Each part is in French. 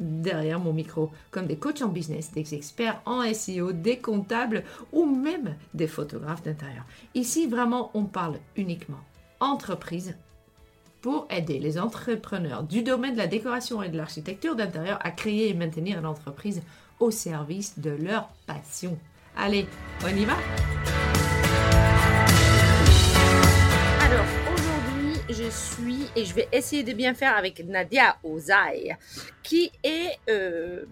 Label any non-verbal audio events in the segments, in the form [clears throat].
derrière mon micro, comme des coachs en business, des experts en SEO, des comptables ou même des photographes d'intérieur. Ici, vraiment, on parle uniquement entreprise pour aider les entrepreneurs du domaine de la décoration et de l'architecture d'intérieur à créer et maintenir l'entreprise au service de leur passion. Allez, on y va? Je suis et je vais essayer de bien faire avec Nadia Ozaï, qui est euh,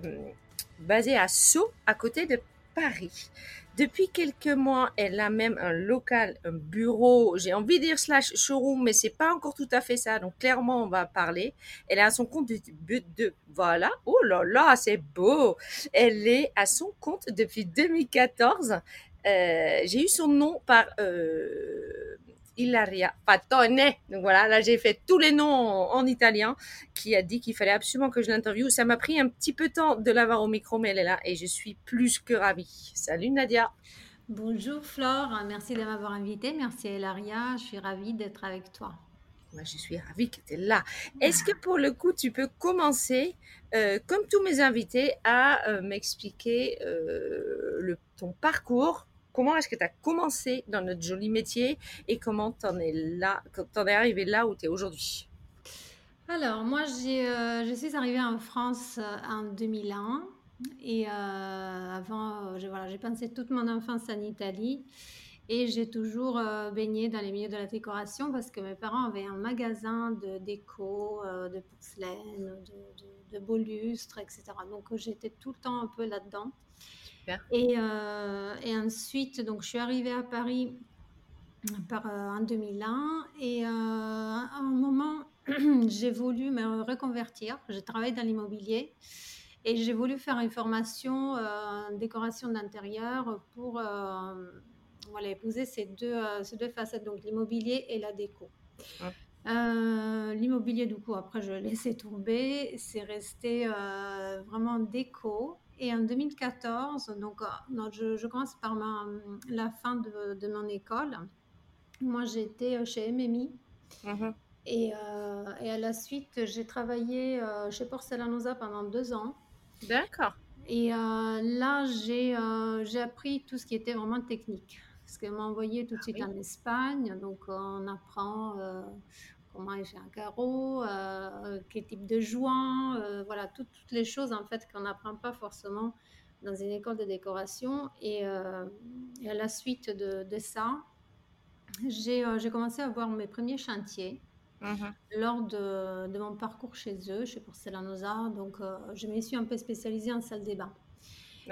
basée à Sceaux, à côté de Paris. Depuis quelques mois, elle a même un local, un bureau, j'ai envie de dire slash showroom, mais c'est pas encore tout à fait ça. Donc clairement, on va parler. Elle est à son compte de, voilà. Oh là là, c'est beau. Elle est à son compte depuis 2014. Euh, j'ai eu son nom par euh, Ilaria Fatone. Donc voilà, là j'ai fait tous les noms en, italien, qui a dit qu'il fallait absolument que je l'interviewe. Ça m'a pris un petit peu de temps de l'avoir au micro, mais elle est là et je suis plus que ravie. Salut Nadia. Bonjour Flore, merci de m'avoir invitée. Merci Ilaria, je suis ravie d'être avec toi. Moi, je suis ravie que tu es là. Est-ce que pour le coup, tu peux commencer, euh, comme tous mes invités, à euh, m'expliquer euh, ton parcours Comment est-ce que tu as commencé dans notre joli métier et comment tu en es là, en es arrivé là où tu es aujourd'hui? Alors, moi, je suis arrivée en France en 2001 et avant, j'ai voilà, passé toute mon enfance en Italie. Et j'ai toujours euh, baigné dans les milieux de la décoration parce que mes parents avaient un magasin de déco, euh, de porcelaine, de, beaux lustres, etc. Donc euh, j'étais tout le temps un peu là-dedans. Et, et, ensuite, donc, je suis arrivée à Paris par, en 2001 et à un moment, [clears throat] j'ai voulu me reconvertir. J'ai travaillé dans l'immobilier et j'ai voulu faire une formation en décoration d'intérieur pour voilà, épouser ces deux, euh, ces deux facettes, donc l'immobilier et la déco. Euh, l'immobilier, du coup, après, je l'ai laissé tomber. C'est resté euh, vraiment déco. Et en 2014, donc, je, commence par ma, la fin de, de mon école. Moi, j'étais chez MMI. Mhm. Et, et, à la suite, j'ai travaillé chez Porcelanosa pendant deux ans. D'accord. Et là, j'ai appris tout ce qui était vraiment technique parce qu'elle m'a envoyé tout de suite en Espagne. Donc, on apprend euh, comment est un carreau, euh, quel type de joint, euh, voilà, toutes, les choses en fait qu'on n'apprend pas forcément dans une école de décoration. Et, à la suite de, ça, j'ai commencé à voir mes premiers chantiers. Mhm. Lors de, de, mon parcours chez eux, chez Porcelanosa, donc je me suis un peu spécialisée en salle des bains.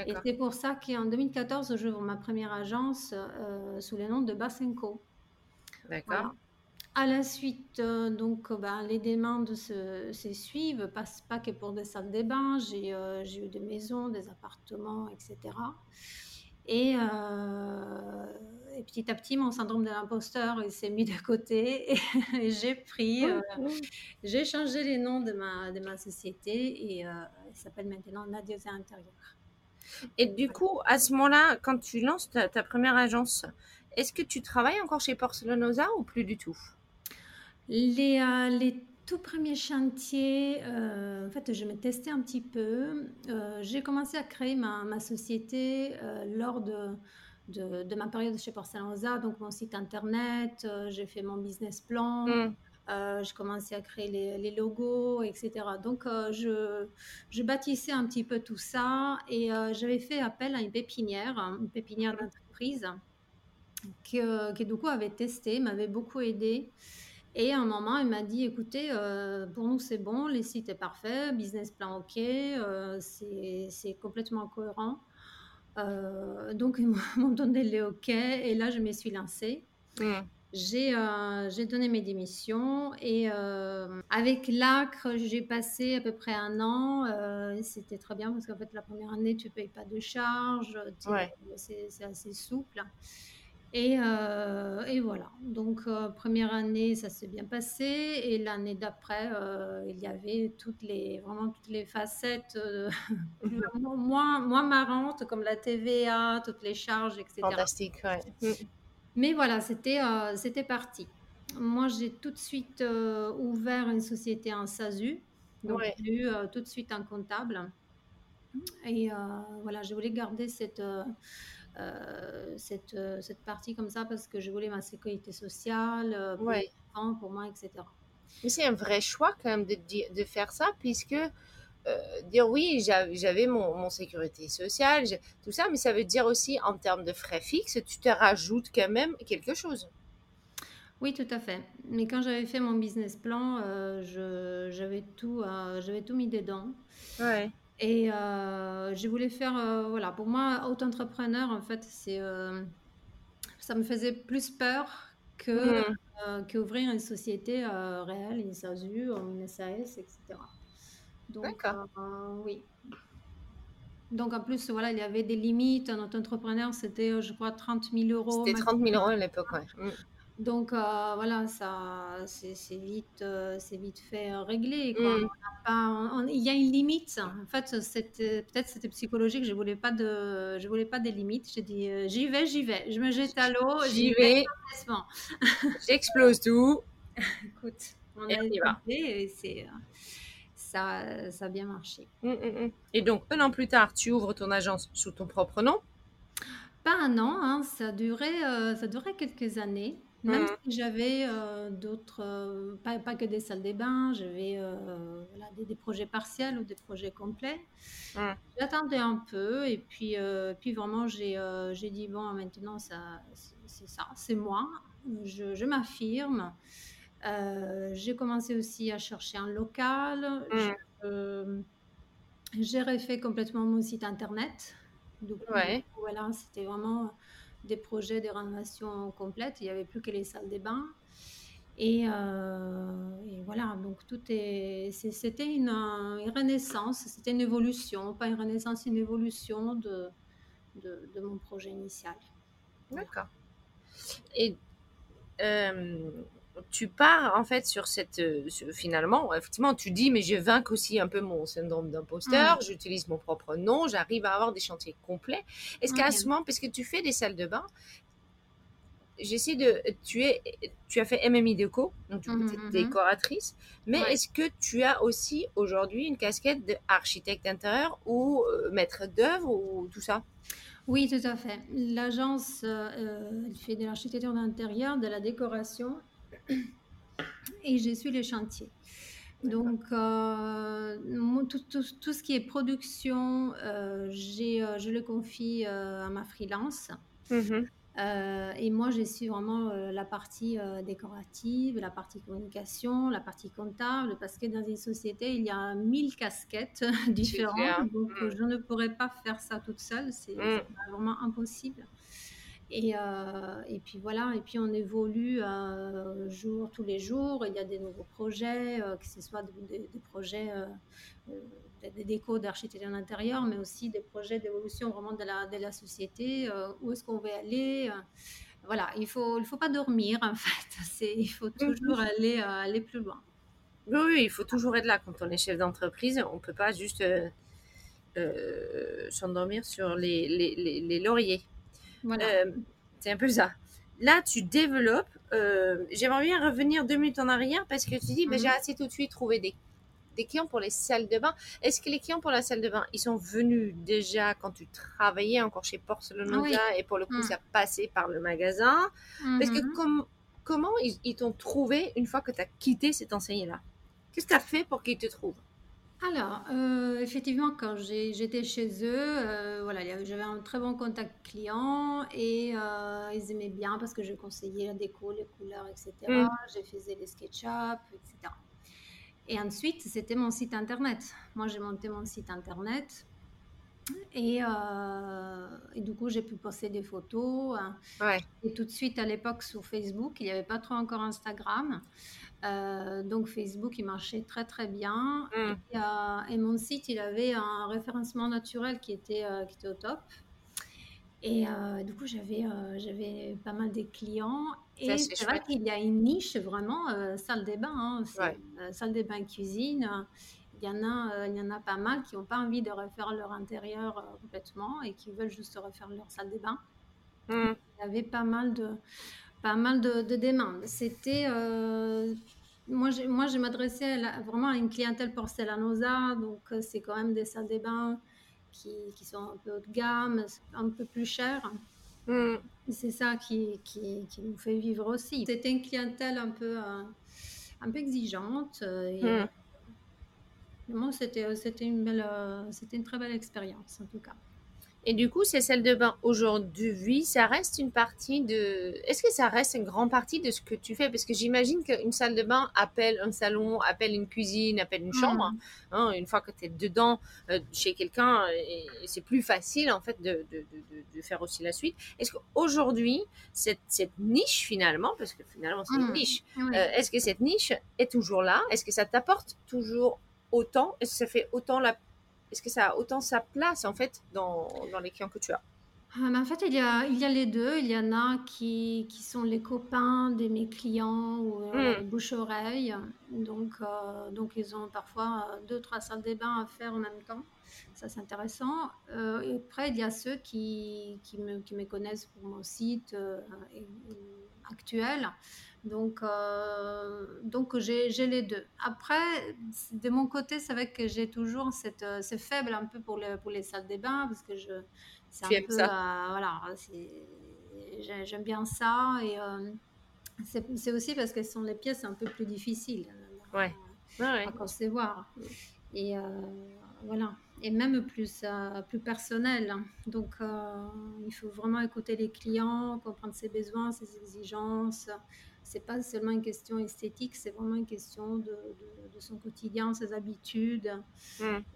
Et c'est pour ça qu'en 2014, j'ouvre ma première agence euh, sous le nom de Basenco. D'accord. À la suite, euh, donc, ben, les demandes se, suivent, pas, pas que pour des salles de bain. Euh, j'ai eu des maisons, des appartements, etc. Et, et, petit à petit, mon syndrome de l'imposteur s'est mis de côté [laughs] et, j'ai pris, j'ai changé les noms de ma, de ma société et elle s'appelle maintenant Nadia Intérieur. Et du coup, à ce moment-là, quand tu lances ta, première agence, est-ce que tu travailles encore chez Porcelanosa ou plus du tout? Les, euh, les tout premiers chantiers, euh, en fait, je me testais un petit peu. Euh, j'ai commencé à créer ma, ma société lors de, de, de, ma période chez Porcelanosa, donc mon site internet, j'ai fait mon business plan. Mmh. Euh, je commençais à créer les, logos, etc. Donc, euh, je, je, bâtissais un petit peu tout ça et euh, j'avais fait appel à une pépinière, une pépinière d'entreprise qui, qui, du coup, avait testé, m'avait beaucoup aidé. Et à un moment, il m'a dit, écoutez, pour nous, c'est bon, les sites est parfait, business plan OK, c'est complètement cohérent. donc, [laughs] ils m'ont donné les OK et là, je me suis lancée. Mmh. Euh, j'ai donné mes démissions et euh, avec l'ACRE, j'ai passé à peu près un an. Euh, c'était très bien parce qu'en fait, la première année, tu ne payes pas de charges, c'est assez souple. Et, et, voilà. Donc, première année, ça s'est bien passé. Et l'année d'après, il y avait toutes les, vraiment toutes les facettes [laughs] [laughs] moins, moins marrantes, comme la TVA, toutes les charges, etc. Fantastique, ouais. Mm. Mais voilà, c'était euh, c'était parti. Moi, j'ai tout de suite euh, ouvert une société en SASU. Donc, j'ai eu euh, tout de suite un comptable. Et voilà, je voulais garder cette, cette, cette, partie comme ça parce que je voulais ma sécurité sociale pour, pour moi, etc. Mais c'est un vrai choix quand même de, de faire ça puisque euh, dire oui, j'avais mon, sécurité sociale, tout ça, mais ça veut dire aussi en termes de frais fixes, tu te rajoutes quand même quelque chose. Oui, tout à fait. Mais quand j'avais fait mon business plan, euh, j'avais tout, euh, j'avais tout mis dedans. Ouais. Et je voulais faire, voilà, pour moi, auto-entrepreneur, en fait, c'est, ça me faisait plus peur que mmh. qu'ouvrir une société réelle, une SASU, une SAS, etc. Donc, euh, oui. Donc, en plus, voilà, il y avait des limites. Notre entrepreneur, c'était, je crois, 30 000 euros. C'était 30 000 euros à l'époque, oui. Mm. Donc euh, voilà, ça, c'est c'est vite, euh, c'est vite fait euh, réglé. Quoi. On Mm. n'a pas, on- il y a une limite. En fait, c'était peut-être c'était psychologique. Je voulais pas de, je voulais pas des limites. J'ai dit, euh, j'y vais, j'y vais. Je me jette à l'eau, J'y j'y vais. vais, [laughs] j'explose tout Écoute, on et a on y va. essayé et c'est, euh, ça, ça a bien marché. Mm, mm, mm. Et donc, un an plus tard, tu ouvres ton agence sous ton propre nom? Pas un an, hein, ça durait, euh, ça durait quelques années. Même Mm. si j'avais euh, d'autres, euh, pas, pas que des salles des bains, j'avais euh, voilà, des, des projets partiels ou des projets complets. Mm. J'attendais un peu et puis, euh, puis vraiment j'ai euh, j'ai dit bon maintenant ça c'est c'est ça, c'est moi, je, je m'affirme. Euh, j'ai commencé aussi à chercher un local. Mm. Euh, j'ai refait complètement mon site internet. Du coup, Ouais. voilà, c'était vraiment des projets de rénovation complète. Il n'y avait plus que les salles des bains. Et, euh, voilà, donc tout est. C'était une, renaissance, c'était une évolution, pas une renaissance, une évolution de, de, de mon projet initial. D'accord. Euh, tu pars en fait sur cette. euh, sur- finalement, effectivement, tu dis, mais je vainque aussi un peu mon syndrome d'imposteur, j'utilise mon propre nom, j'arrive à avoir des chantiers complets. Est-ce qu'à ce moment, parce que tu fais des salles de bain, j'essaie de. Tu, es, tu as fait MMI Déco, donc Mhm, tu es mhm. décoratrice, mais Ouais. est-ce que tu as aussi aujourd'hui une casquette d'architecte d'intérieur ou euh, maître d'œuvre ou tout ça? Oui, tout à fait. L'agence euh, elle fait de l'architecture d'intérieur, de la décoration et je suis les chantiers. Donc, euh, tout, tout- tout ce qui est production, euh, euh, je le confie euh, à ma freelance. Mhm. Euh, et moi, je suis vraiment la partie décorative, la partie communication, la partie comptable, parce que dans une société, il y a mille casquettes [laughs] différentes. Donc, Mm. je ne pourrais pas faire ça toute seule. C'est Mm. c'est vraiment impossible. Et, euh, et puis voilà, et puis on évolue euh, jour, tous les jours. Il y a des nouveaux projets, euh, que ce soit des, projets des, décos d'architecture d'intérieur, mais aussi des projets d'évolution vraiment de la, de la société. où est-ce qu'on veut aller Voilà, il ne faut, il faut pas dormir en [laughs] fait. C'est, il faut toujours aller, aller plus loin. Oui, oui, il faut toujours être là quand on est chef d'entreprise. On ne peut pas juste s'endormir sur les, les, les, les lauriers. Voilà. Euh, c'est un peu ça. Là, tu développes. euh, J'aimerais bien revenir deux minutes en arrière parce que tu dis, ben, Mhm. j'ai assez tout de suite trouvé des, des clients pour les salles de bain. Est-ce que les clients pour la salle de bain, ils sont venus déjà quand tu travaillais encore chez Porcelanosa Ah oui. et pour le coup, Mhm. ça passait par le magasin? Parce que Mhm. com- comment ils, ils t'ont trouvé une fois que tu as quitté cette enseigne-là Qu'est-ce que tu as fait pour qu'ils te trouvent? Alors, euh, effectivement, quand j'ai- j'étais chez eux, euh, voilà, il y avait- j'avais un très bon contact client et euh, ils aimaient bien parce que je conseillais la déco, les couleurs, etc. Mm. Je faisais les SketchUp, etc. Et ensuite, c'était mon site internet. Moi, j'ai monté mon site internet et, euh, et du coup, j'ai pu poster des photos. hein. Ouais. Et tout de suite, à l'époque, sur Facebook, il n'y avait pas trop encore Instagram. Euh, donc, Facebook, il marchait très, très bien. Mm. Et, euh, et mon site, il avait un référencement naturel qui était, euh, qui était au top. Et euh, du coup, j'avais euh, j'avais pas mal de clients. Ça, Et c'est c'est vrai chouette. qu'il y a une niche vraiment euh, salle des bains. hein. C'est, Ouais. euh, salle des bains cuisine. Il y, en a, euh, il y en a pas mal qui n'ont pas envie de refaire leur intérieur euh, complètement et qui veulent juste refaire leur salle des bains Mm. il y avait pas mal de, pas mal de, de demandes. C'était, euh, moi, je, moi, je m'adressais à la- vraiment à une clientèle porcelanosa, donc c'est quand même des salles de bain qui, qui sont un peu haut de gamme, un peu plus chères. Mm. Et C'est ça qui, qui, qui nous fait vivre aussi. C'était une clientèle un peu, euh, un peu exigeante. euh, et, Mm. Vraiment, c'était, c'était une belle, euh, c'était une très belle expérience en tout cas. Et du coup, ces salles de bain aujourd'hui, ça reste une partie de. Est-ce que ça reste une grande partie de ce que tu fais? Parce que j'imagine qu'une salle de bain appelle un salon, appelle une cuisine, appelle une chambre. Mm. Hein, une fois que tu es dedans euh, chez quelqu'un, c'est plus facile en fait de, de, de, de faire aussi la suite. Est-ce qu'aujourd'hui, cette, cette niche finalement, parce que finalement c'est une Mm. niche, euh, est-ce que cette niche est toujours là? Est-ce que ça t'apporte toujours autant Est-ce que ça fait autant la est-ce que ça a autant sa place en fait dans, dans les clients que tu as Ah, en fait, il y a, il y a les deux. Il y en a qui, qui sont les copains de mes clients ou euh, Hmm, bouche-oreille. Donc, euh, donc, ils ont parfois euh, deux, trois salles de bain à faire en même temps. Ça, c'est intéressant. Euh, et après, il y a ceux qui, qui me, qui me connaissent pour mon site actuel. Donc, euh, donc j'ai, les deux. Après, de mon côté, c'est vrai que j'ai toujours cette, euh, c'est faible un peu pour, le, pour les salles de bain parce que je, c'est Tu un aimes peu, ça? euh, voilà, c'est, j'aime bien ça et euh, c'est, aussi parce que ce sont les pièces un peu plus difficiles Ouais. Ouais, ouais. à concevoir et voilà et même plus plus personnel donc euh, il faut vraiment écouter les clients comprendre ses besoins ses exigences c'est pas seulement une question esthétique c'est vraiment une question de, de- de son quotidien ses habitudes.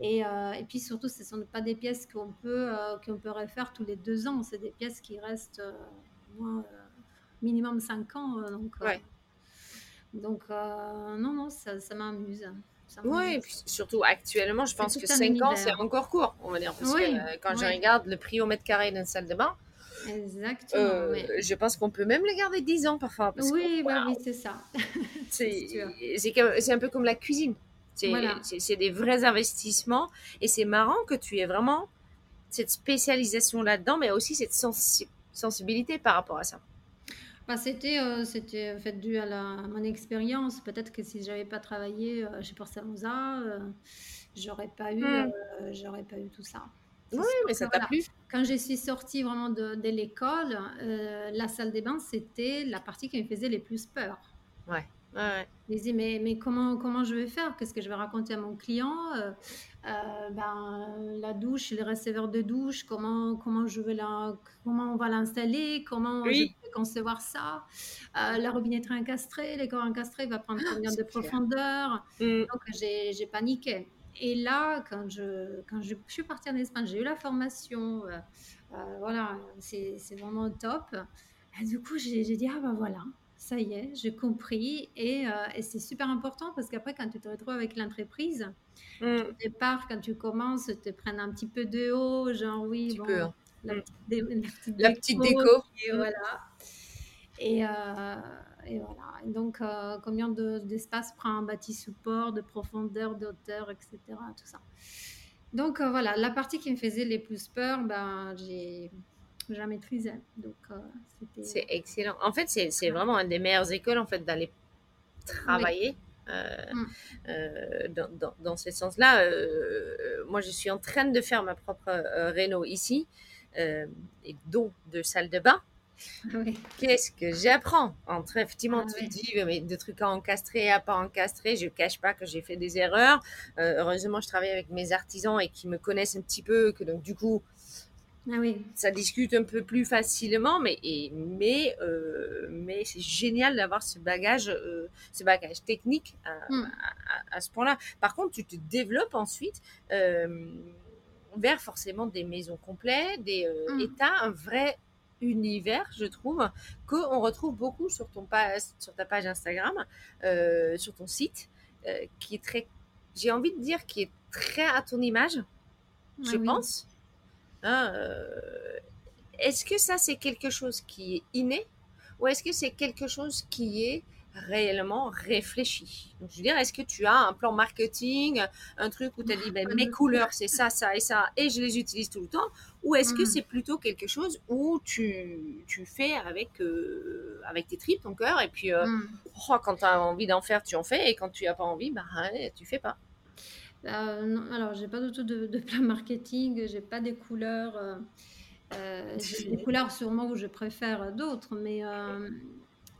Et, euh, et puis surtout ce sont pas des pièces qu'on peut euh, qu'on peut refaire tous les deux ans. C'est des pièces qui restent euh, moins, euh, minimum cinq ans euh, donc Ouais. donc non non ça, ça m'amuse. Ouais, et puis surtout actuellement, je pense que un 5 ans, c'est encore court, on va dire. Parce que Oui, euh, quand je oui, regarde le prix au mètre carré d'une salle de bain, exactement. euh, Mais... je pense qu'on peut même le garder 10 ans parfois. Parce que Oui, bah oui, c'est ça. [laughs] c'est un peu comme la cuisine. C'est Voilà. des vrais investissements. Et c'est marrant que tu aies vraiment cette spécialisation là-dedans, mais aussi cette sensi- sensibilité par rapport à ça. Bah, c'était euh, c'était en fait dû à, la, à mon expérience. Peut-être que si j'avais pas travaillé euh, chez Porcelosa, euh, j'aurais pas eu Hmm. j'aurais pas eu tout ça. Oui, mais ça t'a voilà, plu? quand je suis sortie vraiment de, de l'école, euh, la salle des bains, c'était la partie qui me faisait les plus peur. Ouais. Ouais, ouais. Je me disais, mais, mais comment, comment je vais faire? Qu'est-ce que je vais raconter à mon client? Euh, euh, ben, La douche, le receveur de douche, comment, comment, je vais la, comment on va l'installer? Comment je Oui, peux concevoir ça? Euh, La robinetterie encastrée, les corps encastrés, il va prendre combien de clair. profondeur? Hmm. Donc, j'ai paniqué. Et là, quand je, quand je, suis partie en Espagne, j'ai eu la formation. euh, euh, voilà, c'est vraiment top. Et du coup, j'ai dit, ah ben voilà, ça y est, j'ai compris. Et, euh, et c'est super important parce qu'après, quand tu te retrouves avec l'entreprise, Hmm. au départ, quand tu commences, ils te prennent un petit peu de haut, genre oui, bon, peu. hein. la petite, dé- [laughs] la petite La petite déco, et Hmm. voilà. Et, euh, et voilà. Donc, euh, combien de- d'espace prend un bâti support, de profondeur, d'auteur, etc. Tout ça. Donc, euh, voilà, la partie qui me faisait les plus peur, ben, j'ai j'ai maîtrisé. Donc, euh, C'est excellent. En fait, c'est vraiment une des meilleures écoles en fait d'aller travailler euh, Mm. euh, dans, dans, dans ce sens-là. Euh, moi, je suis en train de faire ma propre euh, réno ici, et dont de salle de bain. Oui. Qu'est-ce que j'apprends entre effectivement Ah tu dis mais de trucs à encastrer à pas encastrer je cache pas que j'ai fait des erreurs Euh, heureusement je travaille avec mes artisans et qui me connaissent un petit peu que donc du coup Ah oui. ça discute un peu plus facilement, mais, et, mais, euh, mais c'est génial d'avoir ce bagage, euh, ce bagage technique à, Mm. à- à ce point-là. Par contre, tu te développes ensuite vers forcément des maisons complètes, des, euh, Mm. tu as un vrai univers, je trouve, qu'on retrouve beaucoup sur, ton page, sur ta page Instagram, euh, sur ton site, euh, qui est très, j'ai envie de dire, qui est très à ton image, je Ah oui. pense. Hein, euh, est-ce que ça, c'est quelque chose qui est inné ou est-ce que c'est quelque chose qui est réellement réfléchi? Donc, Je veux dire, est-ce que tu as un plan marketing, un truc où tu as dit, ben, mes couleurs, c'est ça, ça et ça, et je les utilise tout le temps Ou est-ce que Mm. c'est plutôt quelque chose où tu, tu fais avec, euh, avec tes tripes, ton cœur, et puis euh, Mm. oh, quand tu as envie d'en faire, tu en fais, et quand tu n'as pas envie, bah, tu fais pas. Euh, non, alors, j'ai pas du tout de, de plan marketing, j'ai pas des couleurs. euh, j'ai des [laughs] couleurs sûrement où je préfère d'autres, mais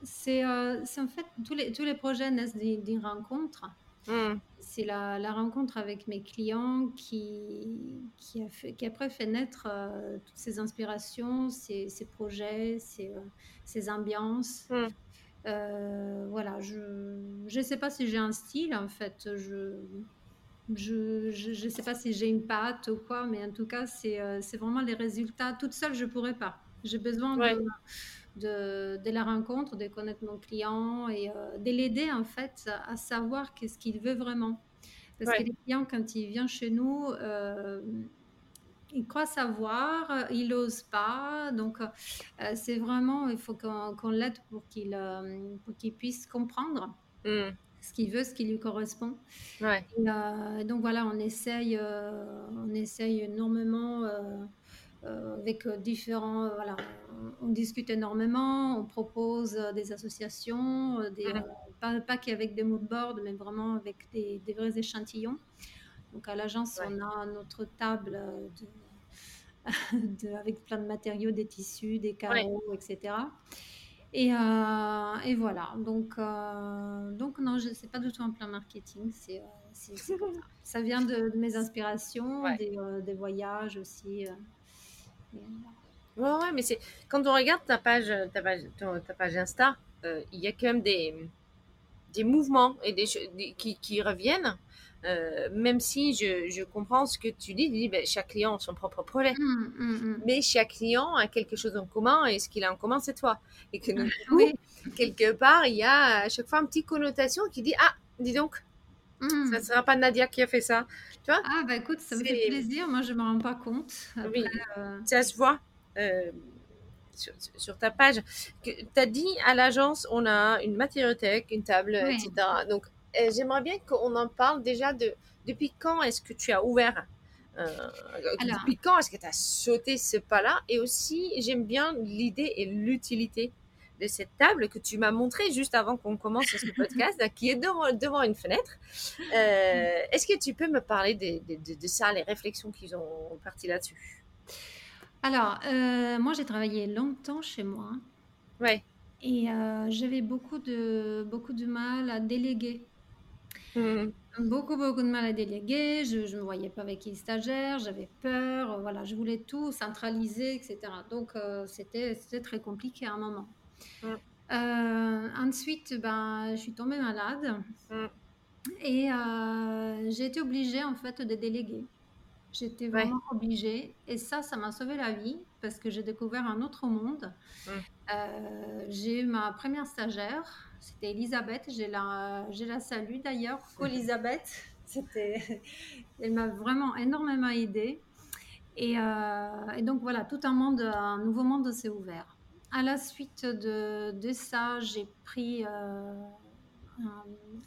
c'est en fait tous les, tous les projets naissent d'une rencontre. Hmm. C'est la, la rencontre avec mes clients qui, qui, a fait, qui après fait naître euh, toutes ces inspirations, ces, ces projets, ces, euh, ces ambiances. Hmm. Euh, voilà, je ne sais pas si j'ai un style en fait. Je je, je, je sais pas si j'ai une patte ou quoi, mais en tout cas, c'est c'est vraiment les résultats. Toute seule, je pourrais pas. J'ai besoin Ouais. de, de, de la rencontre, de connaître mon client et euh, de l'aider en fait à savoir qu'est-ce qu'il veut vraiment. Parce que les clients, quand ils viennent chez nous, euh, il croit savoir, il n'ose pas. Donc, c'est vraiment, il faut qu'on l'aide pour qu'il qu'il puisse comprendre Mmh. ce qu'il veut, ce qui lui correspond. Ouais. Et, donc, voilà, on essaye, on essaye énormément avec différents. voilà, on discute énormément, on propose des associations, des, pas, pas qu'avec des mood boards, mais vraiment avec des, des vrais échantillons. Donc à l'agence, Ouais. on a notre table euh, de, [laughs] de- avec plein de matériaux, des tissus, des carreaux, etc. Et, euh, et voilà. Donc, euh, donc non, je sais pas du tout un plan marketing. C'est, euh, ça. [laughs] Ça vient de, de mes inspirations, Ouais. des, euh, des voyages aussi. Euh. Ouais, ouais, mais c'est quand on regarde ta page, ta page, ton- ta page Insta, euh, il y a quand même des, des mouvements et des, qui, qui reviennent. Euh, même si je, je comprends ce que tu dis, tu dis ben, chaque client a son propre projet. Hum, hum, hum. Mais chaque client a quelque chose en commun et ce qu'il a en commun, c'est toi. Et que donc, Oui. quelque part, il y a à chaque fois une petite connotation qui dit Ah, dis donc, Hum. ça ne sera pas Nadia qui a fait ça. Tu vois, Ah bah écoute, ça me fait plaisir. Moi, je me rends pas compte. Oui. Euh, ça se voit euh, sur, sur ta page. Tu as dit à l'agence, on a une matériothèque, une table, Oui. etc. Donc, euh, j'aimerais bien qu'on en parle déjà de depuis quand est-ce que tu as ouvert euh, Alors. Depuis quand est-ce que tu as sauté ce pas-là? Et aussi, j'aime bien l'idée et l'utilité de cette table que tu m'as montrée juste avant qu'on commence ce podcast, qui est devant, devant une fenêtre. Euh, est-ce que tu peux me parler de, de- de- de ça, les réflexions qu'ils ont parti là-dessus? Alors, euh, moi, j'ai travaillé longtemps chez moi Ouais. et euh, j'avais beaucoup de, beaucoup de mal à déléguer. Mhm. Beaucoup, beaucoup de mal à déléguer. Je ne me voyais pas avec les stagiaires, j'avais peur. Voilà, je voulais tout centraliser, etc. Donc, euh, c'était très compliqué à un moment. Mm. Euh, ensuite, ben, je suis tombée malade Mm. et euh, j'ai été obligée, en fait, de déléguer. J'étais Ouais. vraiment obligée. Et ça, ça m'a sauvé la vie parce que j'ai découvert un autre monde. Mm. Euh, j'ai eu ma première stagiaire, c'était Elisabeth. J'ai la, j'ai la salue d'ailleurs. Elisabeth. [laughs] C'était, [laughs] elle m'a vraiment énormément aidée. Et, et donc voilà, tout un monde, un nouveau monde s'est ouvert. À la suite de, de ça, j'ai pris, euh,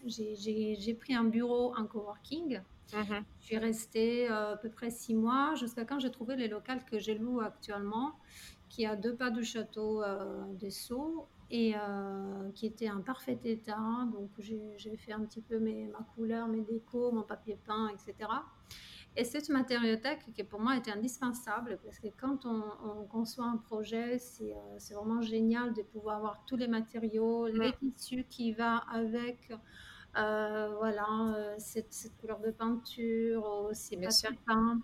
j'ai, pris un bureau en coworking. Mhm. Je suis restée euh, à peu près six mois jusqu'à quand j'ai trouvé les locales que j'ai louent actuellement, qui est à deux pas du château euh, des Sceaux et euh, qui était en parfait état. Donc j'ai j'ai fait un petit peu mes, ma couleur, mes décos, mon papier peint, etc. Et cette matériothèque qui pour moi était indispensable parce que quand on, on conçoit un projet, c'est euh, c'est vraiment génial de pouvoir avoir tous les matériaux, les tissus qui va avec. Euh, voilà, euh, cette, cette couleur de peinture, aussi Bien sûr. peint,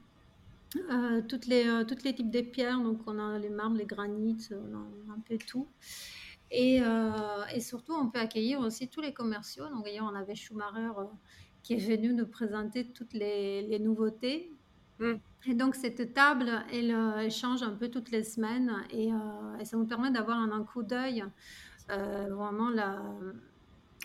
euh, toutes les, toutes les types de pierres, donc on a les marbres, les granites, on a, un peu tout. Et, et surtout, on peut accueillir aussi tous les commerciaux. Donc, d'ailleurs, on avait Schumacher qui est venu nous présenter toutes les, les nouveautés. Mm. Et donc, cette table, elle, euh, elle change un peu toutes les semaines et, euh, et ça nous permet d'avoir un, un coup d'œil, euh, vraiment la,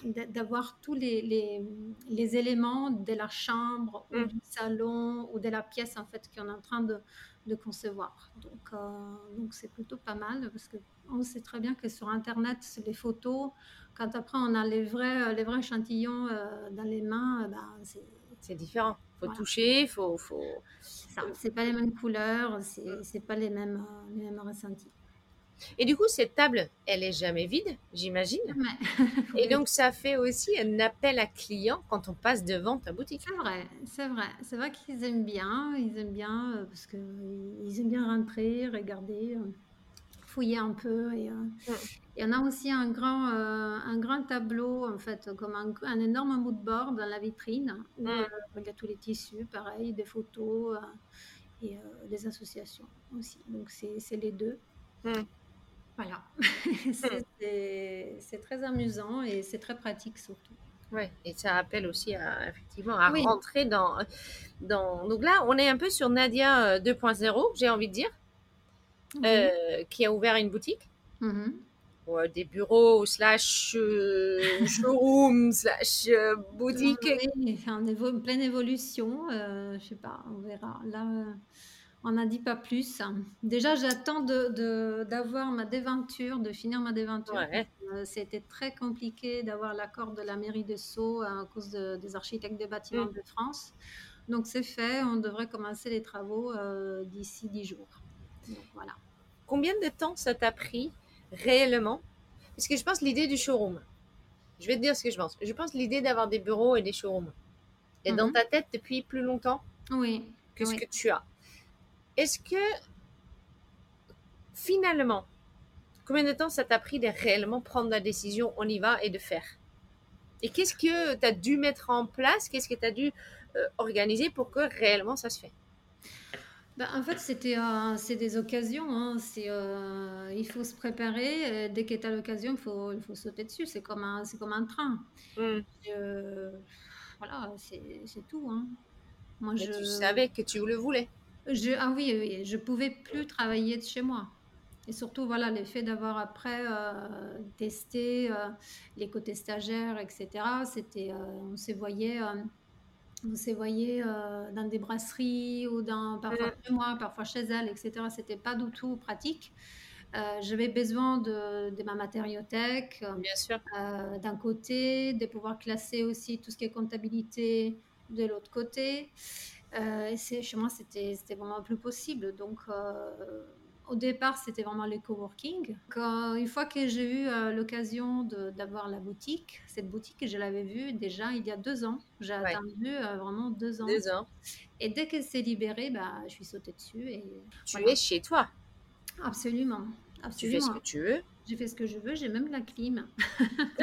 d'avoir tous les, les, les éléments de la chambre ou Mm. du salon ou de la pièce en fait qu'on est en train de, de concevoir. Donc, euh, donc c'est plutôt pas mal parce que on sait très bien que sur Internet, c'est les photos, quand après on a les vrais, les vrais échantillons euh, dans les mains, euh, ben, c'est différent. faut Voilà. toucher, faut, faut... ça. C'est pas les mêmes couleurs, c'est c'est pas les mêmes, euh, les mêmes ressentis. Et du coup, cette table, elle est jamais vide, j'imagine. Ouais. [laughs] Et donc, ça fait aussi un appel à clients quand on passe devant ta boutique. C'est vrai, c'est vrai. C'est vrai qu'ils aiment bien, ils aiment bien euh, parce que ils aiment bien rentrer, regarder, euh, fouiller un peu. Et, euh, et on a aussi un grand, euh, un grand tableau, en fait, comme un, un énorme mood board dans la vitrine où il y a tous les tissus, pareil, des photos et des associations aussi. Donc c'est c'est les deux. Voilà. [laughs] C'est- c'est très amusant et c'est très pratique surtout. Ouais. Et ça appelle aussi à, effectivement à Oui. rentrer dans, dans. Donc là, on est un peu sur Nadia euh, 2.0, j'ai envie de dire, euh, qui a ouvert une boutique. Mhm. Ou, euh, des bureaux, slash euh, showroom, [laughs] slash euh, boutique. Oui, en évo- pleine évolution, euh, je sais pas, on verra. Là, euh, On n'a dit pas plus. Déjà, j'attends d'avoir de, ma déventure, de finir ma déventure. Euh, c'était très compliqué d'avoir l'accord de la mairie de Sceaux à cause des architectes des bâtiments mm. de France. Donc c'est fait, on devrait commencer les travaux euh, d'ici 10 jours. voilà. Combien de temps ça t'a pris réellement? Parce que je pense l'idée du showroom. Je vais te dire ce que je pense. Je pense l'idée d'avoir des bureaux et des showrooms est dans mhm. ta tête depuis plus longtemps oui. que ce que tu as. Est-ce que finalement, combien de temps ça t'a pris de réellement prendre la décision, on y va et de faire? Et qu'est-ce que tu as dû mettre en place Qu'est-ce que tu as dû euh, organiser pour que réellement ça se fait? Ben, en fait, c'était euh, c'est des occasions. Hein. C'est, euh, il faut se préparer. dès que tu as l'occasion, il faut, il faut sauter dessus. C'est comme un, c'est comme un train. Mmh. voilà, c'est, c'est tout. Hein. Moi, je... Tu savais que tu le voulais. Je, ah oui, oui, je pouvais plus travailler de chez moi. Et surtout, voilà, l'effet d'avoir après euh, testé euh, les côtés stagiaires, etc. C'était, euh, on s'est voyé, on s'est voyé dans des brasseries ou dans, parfois chez moi, parfois chez elle, etc. C'était pas du tout pratique. j'avais besoin de, de, ma matériothèque, bien sûr, d'un côté, de pouvoir classer aussi tout ce qui est comptabilité de l'autre côté. Et c'est, chez moi, c'était, c'était vraiment plus possible. Donc, au départ, c'était vraiment le coworking. Quand, une fois que j'ai eu euh, l'occasion d'avoir la boutique, cette boutique, je l'avais vue déjà il y a deux ans. J'ai attendu euh, vraiment deux ans. Deux ans. Et dès qu'elle s'est libérée, bah, je suis sautée dessus. Et, tu es chez toi Absolument. Tu fais ce que tu veux. J'ai fait ce que je veux, j'ai même la clim. [laughs] [laughs]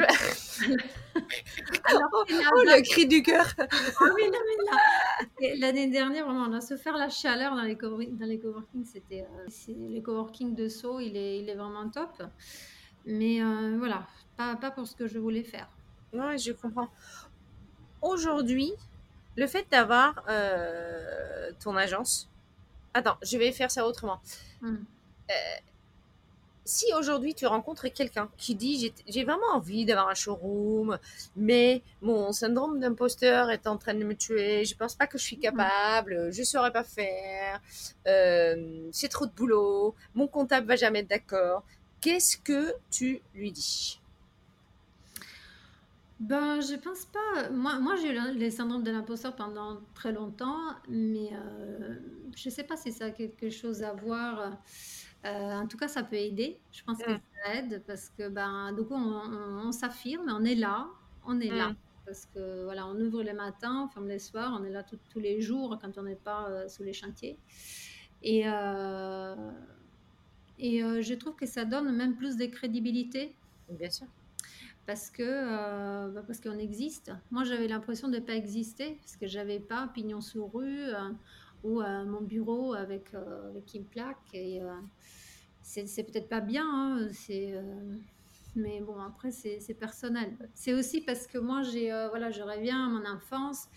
Alors, oh, oh le cri du cœur L'année dernière, vraiment, on a se faire la chaleur dans les, dans les coworking. C'était euh, les coworking de Sceaux, il est, il est vraiment top. Mais euh, voilà, pas, pas pour ce que je voulais faire. Oui, je comprends. Aujourd'hui, le fait d'avoir euh, ton agence. Attends, je vais faire ça autrement. Hum si aujourd'hui tu rencontres quelqu'un qui dit j'ai vraiment envie d'avoir un showroom, mais mon syndrome d'imposteur est en train de me tuer, je pense pas que je suis capable, je saurais pas faire, euh, c'est trop de boulot, mon comptable va jamais être d'accord, qu'est-ce que tu lui dis? Ben, je pense pas. Moi, moi j'ai eu les syndromes de l'imposteur pendant très longtemps, mais euh, je sais pas si ça a quelque chose à voir. Euh, en tout cas, ça peut aider. Je pense que mm. ça aide parce que, ben, du coup, on, s'affirme, on est là, on est là. Mm. Parce que, voilà, on ouvre le matin, on ferme les soirs, on est là tous les jours quand on n'est pas euh, sous les chantiers. Et, euh, et je trouve que ça donne même plus de crédibilité. Bien sûr. Parce que bah, parce qu'on existe. Moi, j'avais l'impression de ne pas exister parce que j'avais pas pignon sur rue ou mon bureau avec, avec une plaque. Et, c'est peut-être pas bien, hein, c'est, euh, mais bon, après, c'est personnel. C'est aussi parce que moi, j'ai, euh, voilà, je reviens à mon enfance.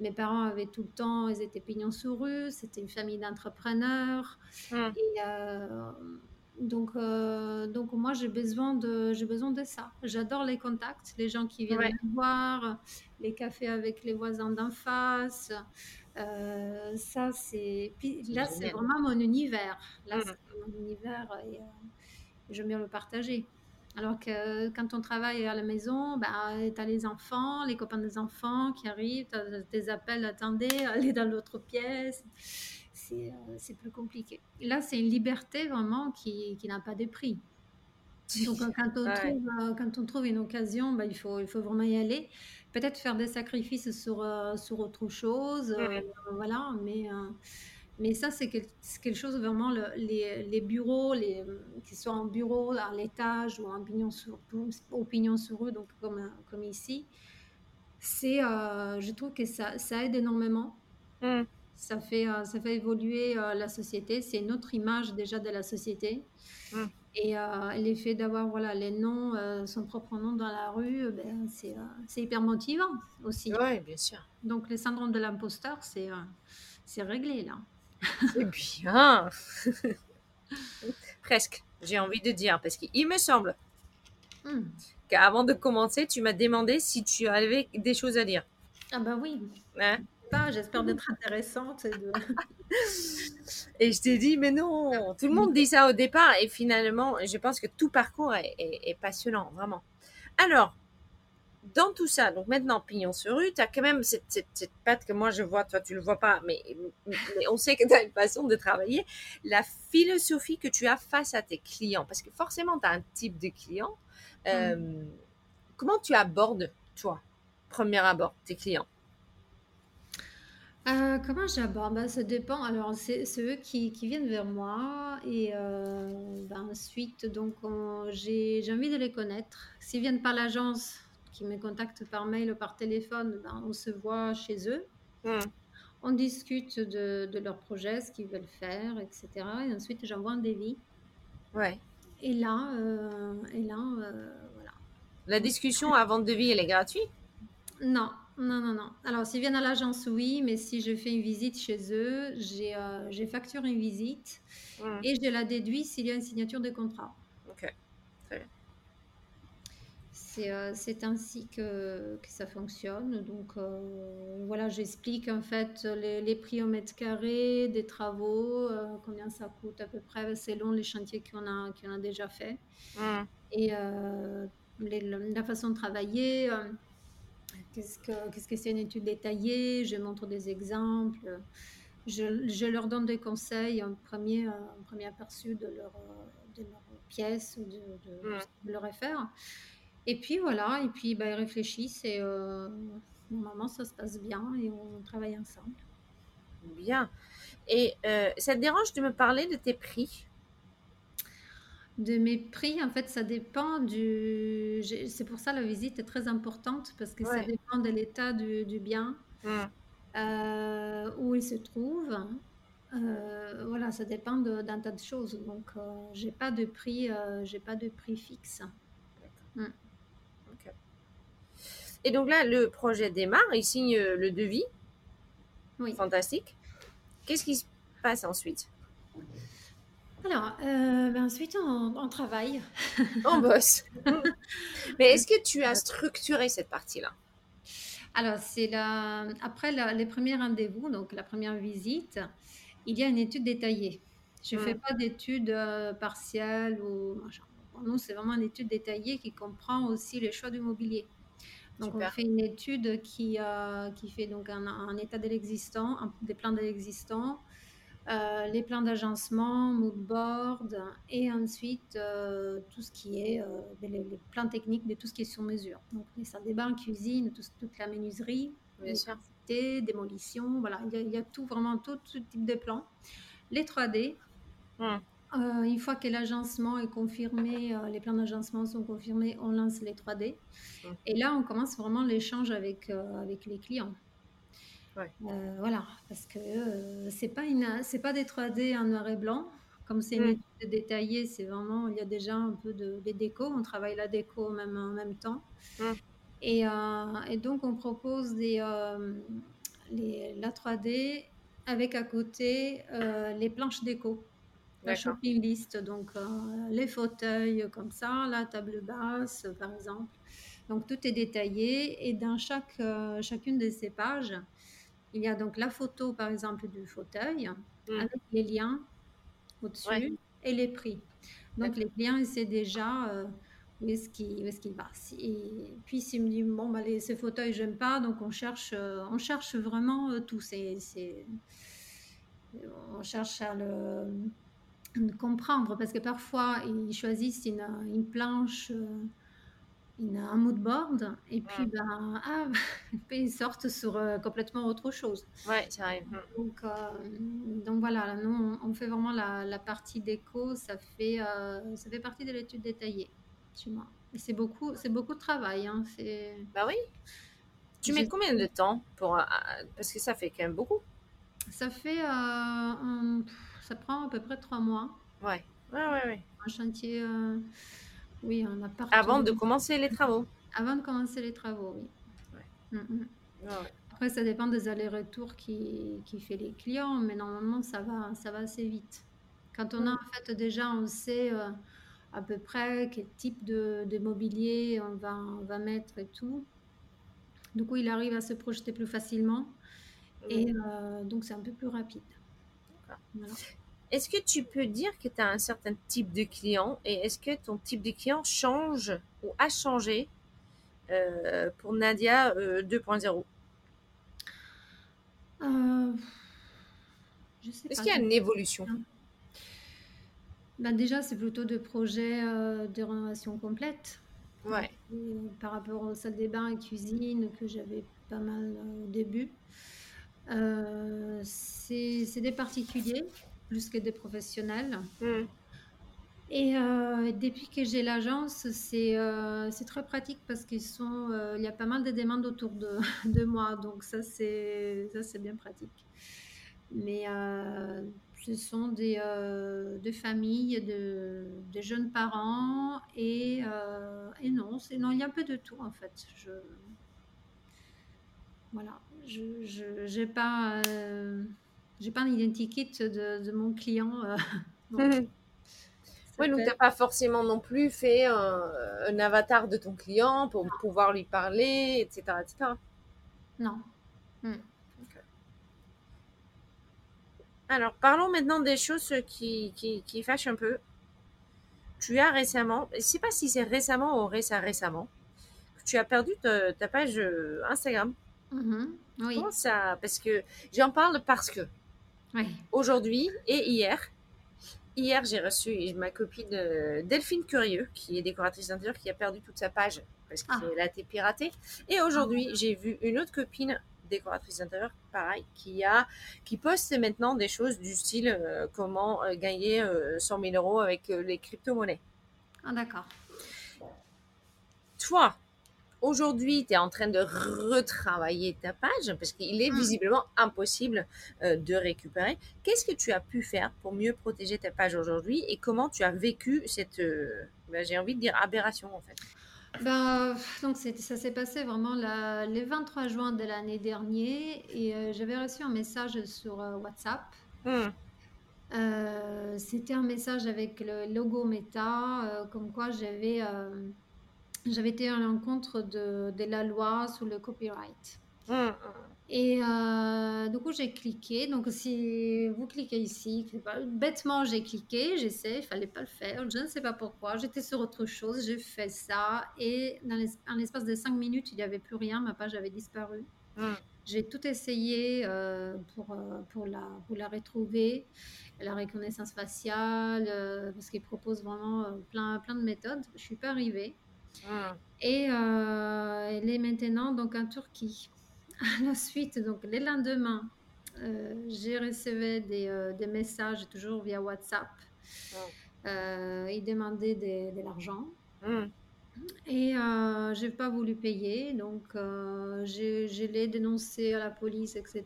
Mes parents avaient tout le temps, ils étaient pignons sur rue, c'était une famille d'entrepreneurs. Mmh. Et euh, donc, donc moi, j'ai besoin, de, j'ai besoin de ça. J'adore les contacts, les gens qui viennent me voir, les cafés avec les voisins d'en face. Euh, ça, c'est. Puis là, c'est vraiment mon univers. Là, mmh. c'est mon univers et euh, j'aime bien le partager. Alors que quand on travaille à la maison, bah, tu as les enfants, les copains des enfants qui arrivent, tu as des appels, attendez, [laughs] allez dans l'autre pièce. C'est euh, plus compliqué. Là, c'est une liberté vraiment qui, qui n'a pas de prix. [laughs] Donc, quand on, trouve, quand on trouve une occasion, bah, il, faut, il faut vraiment y aller peut-être faire des sacrifices sur, euh, sur autre chose, euh, voilà, mais, euh, mais ça, c'est quelque chose vraiment, les, les, bureaux, les, qu'ils soient en bureau, à l'étage ou en pignon sur, au pignon sur eux, donc comme, comme ici, c'est, je trouve que ça, ça aide énormément. Mmh. Ça fait, ça fait évoluer la société, c'est une autre image déjà de la société. Mmh. Et euh, l'effet d'avoir voilà, les noms, euh, son propre nom dans la rue, ben, c'est, euh, c'est hyper motivant aussi. Oui, bien sûr. Donc, le syndrome de l'imposteur, c'est, c'est réglé là. C'est bien. [laughs] Presque, j'ai envie de dire, parce qu'il me semble hmm. qu'avant de commencer, tu m'as demandé si tu avais des choses à dire. Ah bah oui. Hein? Pas. J'espère d'être intéressante. Et, de... [laughs] et je t'ai dit, mais non, tout le monde dit ça au départ. Et finalement, je pense que tout parcours est, est passionnant, vraiment. Alors, dans tout ça, donc maintenant, pignon sur rue, tu as quand même cette, cette, patte que moi je vois, toi tu le vois pas, mais, mais on sait que tu as une façon de travailler. La philosophie que tu as face à tes clients, parce que forcément, tu as un type de client. Euh, mm. Comment tu abordes, toi, premier abord, tes clients? Euh, comment j'aborde? Ben, Ça dépend. Alors, c'est eux qui, qui, viennent vers moi et euh, ben, ensuite, donc, j'ai envie de les connaître. S'ils viennent par l'agence, qui me contactent par mail ou par téléphone, ben, on se voit chez eux. Hmm. On discute de, de leur projet, ce qu'ils veulent faire, etc. Et ensuite, j'envoie un devis. Ouais. Et là, euh, et là voilà. La discussion avant le devis, elle est gratuite? Non, non, non, non. Alors, s'ils viennent à l'agence, oui, mais si je fais une visite chez eux, j'ai euh, facturé une visite et je la déduis s'il y a une signature de contrat. Ok, très bien. Euh, c'est ainsi que, que, ça fonctionne. Donc euh, voilà, j'explique en fait les, prix au mètre carré des travaux, euh, combien ça coûte à peu près selon les chantiers qu'on a, qu'on a déjà fait. Mmh. Et la façon de travailler, qu'est-ce que qu'est-ce que c'est une étude détaillée, je montre des exemples. Je, je, leur donne des conseils, un premier, un premier aperçu de leur, de leur pièce ou de, de, mmh. de leur affaire. Et puis voilà, et puis bah, ils réfléchissent et euh, normalement ça se passe bien et on travaille ensemble. Bien. Et euh, ça te dérange de me parler de tes prix? De mes prix, en fait, ça dépend du. C'est pour ça la visite est très importante parce que ça dépend de l'état du, du, bien, mmh. euh, où il se trouve. voilà, ça dépend d'un tas de choses. Donc, j'ai pas de prix, j'ai pas de prix fixe. Mmh. Et donc là, le projet démarre, il signe euh, le devis. Oui. Fantastique. Qu'est-ce qui se passe ensuite? Alors, euh, ben ensuite, on, travaille. on [laughs] bosse. Mais est-ce que tu as structuré cette partie-là? Alors, c'est la... après les premiers rendez-vous, donc la première visite, il y a une étude détaillée. Je ne fais hmm. pas d'étude euh, partielle ou Pour nous, c'est vraiment une étude détaillée qui comprend aussi les choix du mobilier. Donc, on fait une étude qui, euh, qui fait donc un, état de l'existant, des plans de l'existant, euh, les plans d'agencement, mood board, et ensuite euh, tout ce qui est ben, les, plans techniques de tout ce qui est sur mesure. Donc, les salles des bains, cuisine, toute la menuiserie, les démolition, voilà, il y, a, tout, vraiment tout, ce type de plans. Les 3D. Euh, une fois que l'agencement est confirmé, euh, les plans d'agencement sont confirmés, on lance les 3D. Et là, on commence vraiment l'échange avec, euh, avec les clients. Voilà, parce que c'est pas c'est pas des 3D en noir et blanc. Comme c'est une étude détaillée, c'est vraiment, il y a déjà un peu de, de déco. On travaille la déco même, en même temps. Et, et, donc, on propose des, les, la 3D avec à côté les planches déco la shopping list, donc euh, les fauteuils comme ça, la table basse par exemple. Donc tout est détaillé et dans chaque, euh, chacune de ces pages, il y a donc la photo par exemple du fauteuil mmh. avec les liens au-dessus et les prix. Donc les clients, c'est déjà euh, où est-ce qu'il est va. Et puis s'il me dit, bon, bah, les, ces fauteuils, j'aime pas, donc on cherche, on cherche vraiment tout. C'est, on cherche à le comprendre parce que parfois ils choisissent une, une planche, euh, une, un mood board et puis ben, ah, [laughs] ils sortent sur euh, complètement autre chose. Ouais, ça arrive. Donc, euh, donc voilà, nous on fait vraiment la, la partie déco, ça fait, ça fait partie de l'étude détaillée chez moi. Et c'est beaucoup, c'est beaucoup de travail. Hein, bah oui. Tu mets combien de temps pour parce que ça fait quand même beaucoup. Ça fait un ça prend à peu près trois mois. Ouais, ouais, ouais. ouais. Un chantier, oui, un appart. Avant de commencer les travaux. Avant de commencer les travaux, oui. Ouais. Mm, mm. Après, ça dépend des allers-retours qui, qui fait les clients, mais normalement, ça va, ça va assez vite. Quand on a en fait déjà, on sait euh, à peu près quel type de, de mobilier on va, on va mettre et tout. Du coup, il arrive à se projeter plus facilement. Et euh, donc, c'est un peu plus rapide. Voilà. Est-ce que tu peux dire que tu as un certain type de client et est-ce que ton type de client change ou a changé euh, pour Nadia euh, 2.0 Euh, Est-ce qu'il y a une évolution? Ben, déjà, c'est plutôt de projets euh, de rénovation complète. Ouais. Par rapport aux salles des bains et cuisine que j'avais pas mal euh, au début. C'est des particuliers plus que des professionnels. Hmm. Et euh, depuis que j'ai l'agence, c'est euh, très pratique parce qu'ils sont, euh, il y a pas mal de demandes autour de, [laughs] de moi, donc ça c'est bien pratique. Mais ce sont des, des familles, de, des jeunes parents et, et non, non, il y a un peu de tout en fait. Je, voilà, je je j'ai pas j'ai pas un identikit de, de mon client. euh, [laughs] donc, ça Oui, donc tu n'as pas forcément non plus fait un, un avatar de ton client pour pouvoir lui parler, etc. etc. Non. Hmm. Alors, parlons maintenant des choses qui, qui, qui fâchent un peu. Tu as récemment, je ne sais pas si c'est récemment ou récemment, récemment, tu as perdu ta, ta page euh, Instagram. Mhm. Oui, Comment ça Parce que j'en parle parce que oui. aujourd'hui et hier, hier j'ai reçu ma copine Delphine Curieux, qui est décoratrice d'intérieur, qui a perdu toute sa page parce Ah. qu'elle a été piratée. Et aujourd'hui, j'ai vu une autre copine décoratrice d'intérieur, pareil, qui a qui poste maintenant des choses du style euh, comment euh, gagner euh, 100 000 euros avec euh, les crypto-monnaies. Ah, d'accord. Toi, aujourd'hui, tu es en train de retravailler ta page parce qu'il est Mm. visiblement impossible euh, de récupérer. Qu'est-ce que tu as pu faire pour mieux protéger ta page aujourd'hui et comment tu as vécu cette, euh, ben, j'ai envie de dire, aberration en fait? Ben, donc ça s'est passé vraiment la- le 23 juin de l'année dernière et euh, j'avais reçu un message sur WhatsApp. Euh, c'était un message avec le logo Meta, comme quoi j'avais j'avais été à l'encontre de, de la loi sur le copyright. Hmm. Et euh, du coup, j'ai cliqué. Donc, si vous cliquez ici, bêtement, j'ai cliqué, j'essaie, il fallait pas le faire. Je ne sais pas pourquoi. J'étais sur autre chose, j'ai fait ça. Et dans l'espace de 5 minutes, il n'y avait plus rien, ma page avait disparu. Hmm. J'ai tout essayé euh, pour, euh, pour, la, pour la retrouver, la reconnaissance faciale, parce qu'ils proposent vraiment plein, plein de méthodes. Je suis pas arrivée. Hmm. Et euh, elle est maintenant donc en Turquie. [laughs] À la suite, donc le lendemain, euh, j'ai reçu des, euh, des messages toujours via WhatsApp. Euh, ils demandaient de, de l'argent. Hmm. Et euh, je n'ai pas voulu payer, donc euh, je l'ai dénoncé à la police, etc.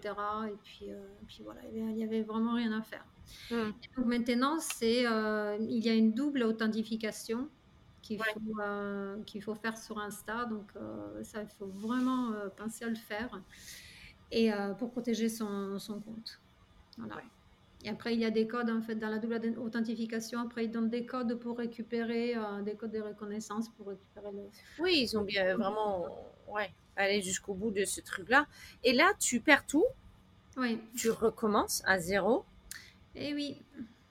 Et puis, euh, puis voilà, il n'y avait vraiment rien à faire. Hmm. Et donc maintenant, c'est, il y a une double authentification qu'il Ouais. faut, euh, qu'il faut faire sur Insta. Donc euh, ça, il faut vraiment euh, penser à le faire et euh, pour protéger son, son compte. Voilà. Ouais. Et après, il y a des codes en fait dans la double authentification. Après, ils donnent des codes pour récupérer, des codes de reconnaissance pour récupérer le. Oui, ils ont bien vraiment ouais, allé jusqu'au bout de ce truc-là. Et là, tu perds tout, Oui, tu recommences à zéro. et oui,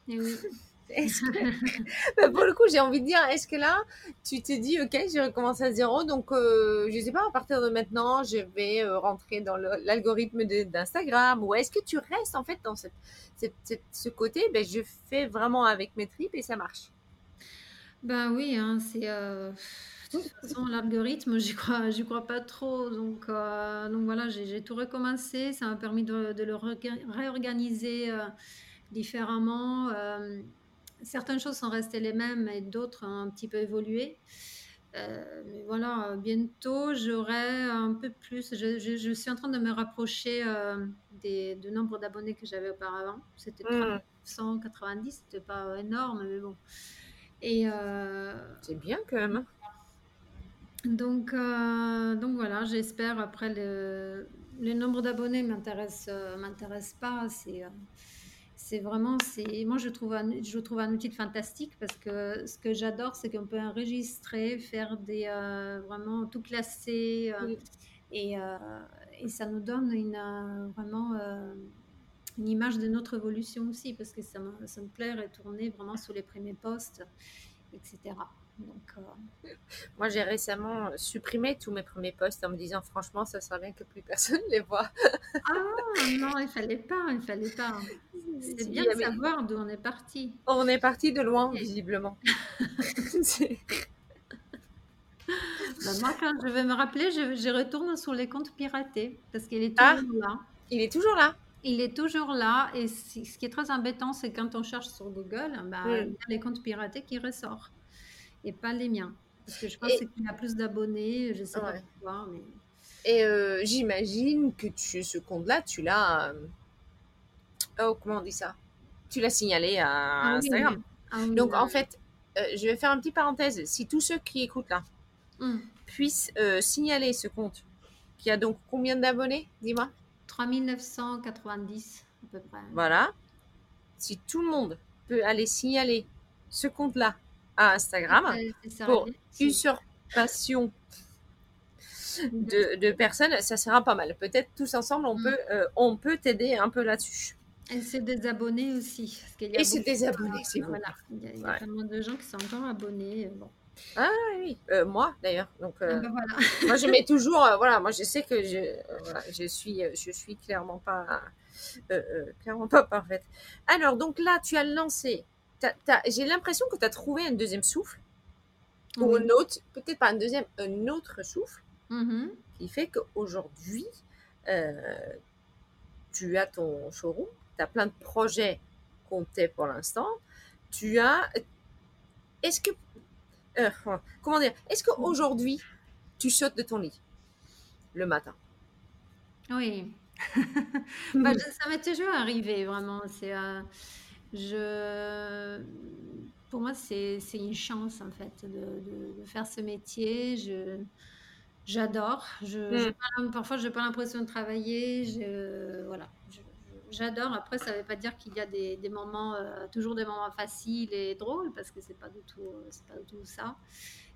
et oui. [laughs] Est-ce que- [laughs] Bah, pour le coup, j'ai envie de dire, est-ce que là, tu te dis, ok, je recommence à zéro, donc euh, je sais pas, à partir de maintenant, je vais euh, rentrer dans l'algorithme d'Instagram, ou est-ce que tu restes en fait dans cette, cette- cette- ce côté, ben, je fais vraiment avec mes tripes et ça marche? Ben oui, hein, c'est euh, de toute façon l'algorithme, j'y crois, j'y crois pas trop. Donc, euh, donc voilà, j'ai tout recommencé. Ça m'a permis de, de le réorga- réorganiser euh, différemment. Euh, certaines choses sont restées les mêmes et d'autres ont un petit peu évolué. Euh, mais voilà, bientôt j'aurai un peu plus. Je, je- je suis en train de me rapprocher euh, des, du nombre d'abonnés que j'avais auparavant. C'était Hmm. 390, c'était pas énorme, mais bon. Et euh, C'est bien quand même. hein. donc, donc voilà, j'espère après le, le nombre d'abonnés m'intéresse m'intéresse pas. C'est c'est vraiment c'est moi je trouve un, je trouve un outil fantastique parce que ce que j'adore c'est qu'on peut enregistrer, faire des euh, vraiment tout classer euh, Oui. et, euh, et ça nous donne une, vraiment une image de notre évolution aussi, parce que ça me, ça me plaît retourner vraiment sur les premiers postes, etc. Donc, euh, Moi, j'ai récemment supprimé tous mes premiers posts en me disant, franchement, ça serait bien que plus personne [laughs] les voit. ah non, il fallait pas, il fallait pas. C'est bien de savoir d'où on est parti. On est parti de loin, visiblement. [laughs] Bah, moi, quand je vais me rappeler, je, je, retourne sur les comptes piratés parce qu'il est ah, toujours là. Il est toujours là. Il est toujours là et ce qui est très embêtant, c'est quand on cherche sur Google, bah, il y a les comptes piratés qui ressortent et pas les miens. Parce que je pense qu'il a plus d'abonnés, je sais pas pourquoi. Mais... Et euh, j'imagine que tu, ce compte-là, tu l'as. Euh, oh, comment on dit ça? Tu l'as signalé à ah Instagram. Ah Donc, en fait, euh, je vais faire un petit parenthèse. Si tous ceux qui écoutent là hum. puissent signaler ce compte, qui a donc combien d'abonnés Dis-moi? 3990 à peu près. Voilà. Si tout le monde peut aller signaler ce compte-là à Instagram pour usurpation de, de, personnes, ça sera pas mal. Peut-être tous ensemble, on mm. peut euh, on peut t'aider un peu là-dessus. Et c'est des abonnés aussi. Et c'est des abonnés, c'est Voilà. Il y a, il y a tellement de gens qui sont encore abonnés. Euh, bon. Ah oui, euh, moi d'ailleurs. Donc, ah ben moi je mets [laughs] toujours, voilà, moi je sais que je, je suis, je suis clairement pas, clairement pas parfaite. Alors donc là, tu as lancé j'ai l'impression que tu as trouvé un deuxième souffle, ou un autre, peut-être pas un deuxième, un autre souffle, mm-hmm. qui fait qu'aujourd'hui, euh, tu as ton showroom, tu as plein de projets comptés pour l'instant, tu as... Est-ce que... Euh, comment dire Est-ce qu'aujourd'hui, tu sautes de ton lit le matin? Oui. [laughs] bah, [laughs] ça m'est toujours arrivé, vraiment. C'est... Euh, je, pour moi, c'est une chance en fait de, de, faire ce métier. Je, j'adore. Je, mm. parfois, je n'ai pas l'impression de travailler. Je, voilà, j'adore. Après, ça ne veut pas dire qu'il y a des, des moments, euh, toujours des moments faciles et drôles, parce que c'est pas du tout, c'est pas du tout ça.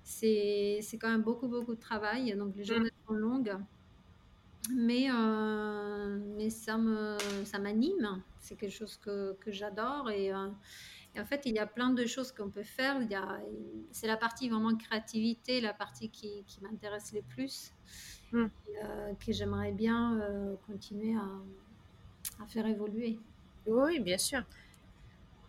C'est, quand même beaucoup, beaucoup de travail. Donc, les journées sont longues mais, euh, mais ça me ça m'anime. C'est quelque chose que, que j'adore et, euh, et, en fait il y a plein de choses qu'on peut faire. Il y a c'est la partie vraiment créativité, la partie qui, qui m'intéresse le plus, mmh. euh, que j'aimerais bien continuer à, à, faire évoluer. Oui, bien sûr.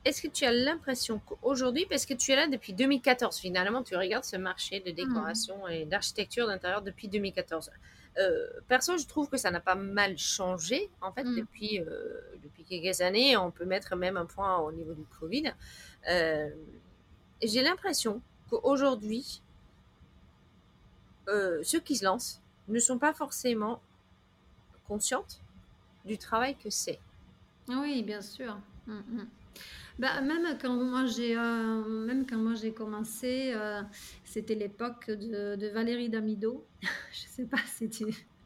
Est-ce que tu as l'impression qu'aujourd'hui, parce que tu es là depuis 2014, finalement, tu regardes ce marché de mmh. décoration et d'architecture d'intérieur depuis 2014. Euh, perso, je trouve que ça n'a pas mal changé, en fait, mm. depuis, euh, depuis quelques années. On peut mettre même un point au niveau du Covid. Euh, j'ai l'impression qu'aujourd'hui, ceux qui se lancent ne sont pas forcément conscientes du travail que c'est. Oui, bien sûr. Mm, mm. Bah, même quand moi j'ai euh, même quand moi j'ai commencé, euh, c'était l'époque de, de, Valérie Damido. [laughs] je sais pas si tu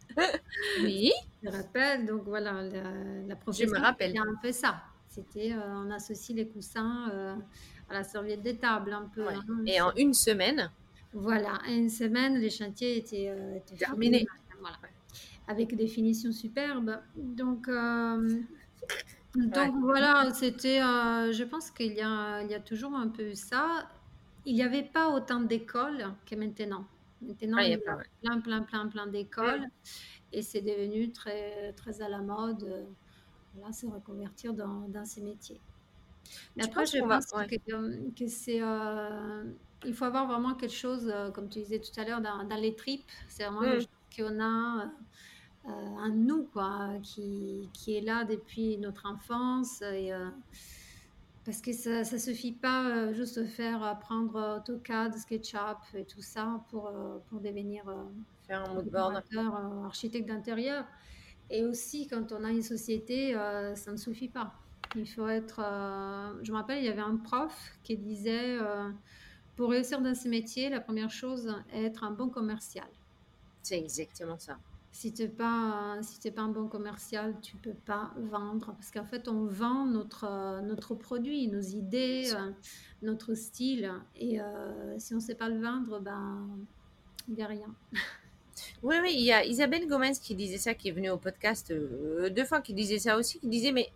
[laughs] oui te rappelles. Donc voilà, la, la me rappelle. a un peu ça. C'était euh, on associe les coussins à la serviette des tables un peu. Hein, Et en une semaine. Voilà, une semaine, les chantiers étaient, étaient terminés. Voilà. Avec des finitions superbes. Donc donc voilà, c'était, euh, je pense qu'il y a, il y a toujours un peu ça. Il n'y avait pas autant d'écoles que maintenant. Maintenant, il y a plein, plein, plein, plein d'écoles et c'est devenu très, très à la mode. Euh, voilà, se reconvertir dans, dans ces métiers. Mais après, je pense que, que c'est, euh, il faut avoir vraiment quelque chose, comme tu disais tout à l'heure, dans, dans les tripes. C'est vraiment quelque chose qu'on a euh, un nous quoi, qui, qui, est là depuis notre enfance. Et, euh, parce que ça ne suffit pas euh, juste de faire apprendre AutoCAD, SketchUp et tout ça pour, pour devenir faire un architecte d'intérieur. Et aussi, quand on a une société, ça ne suffit pas. Il faut être. je me rappelle, il y avait un prof qui disait pour réussir dans ce métier, la première chose est être un bon commercial. C'est exactement ça si tu n'es pas, si pas un bon commercial, tu ne peux pas vendre. Parce qu'en fait, on vend notre, notre produit, nos idées, euh, notre style. Et euh, si on ne sait pas le vendre, ben, il n'y a rien. Oui, oui, il y a Isabelle Gomez qui disait ça, qui est venue au podcast euh, deux fois, qui disait ça aussi, qui disait, mais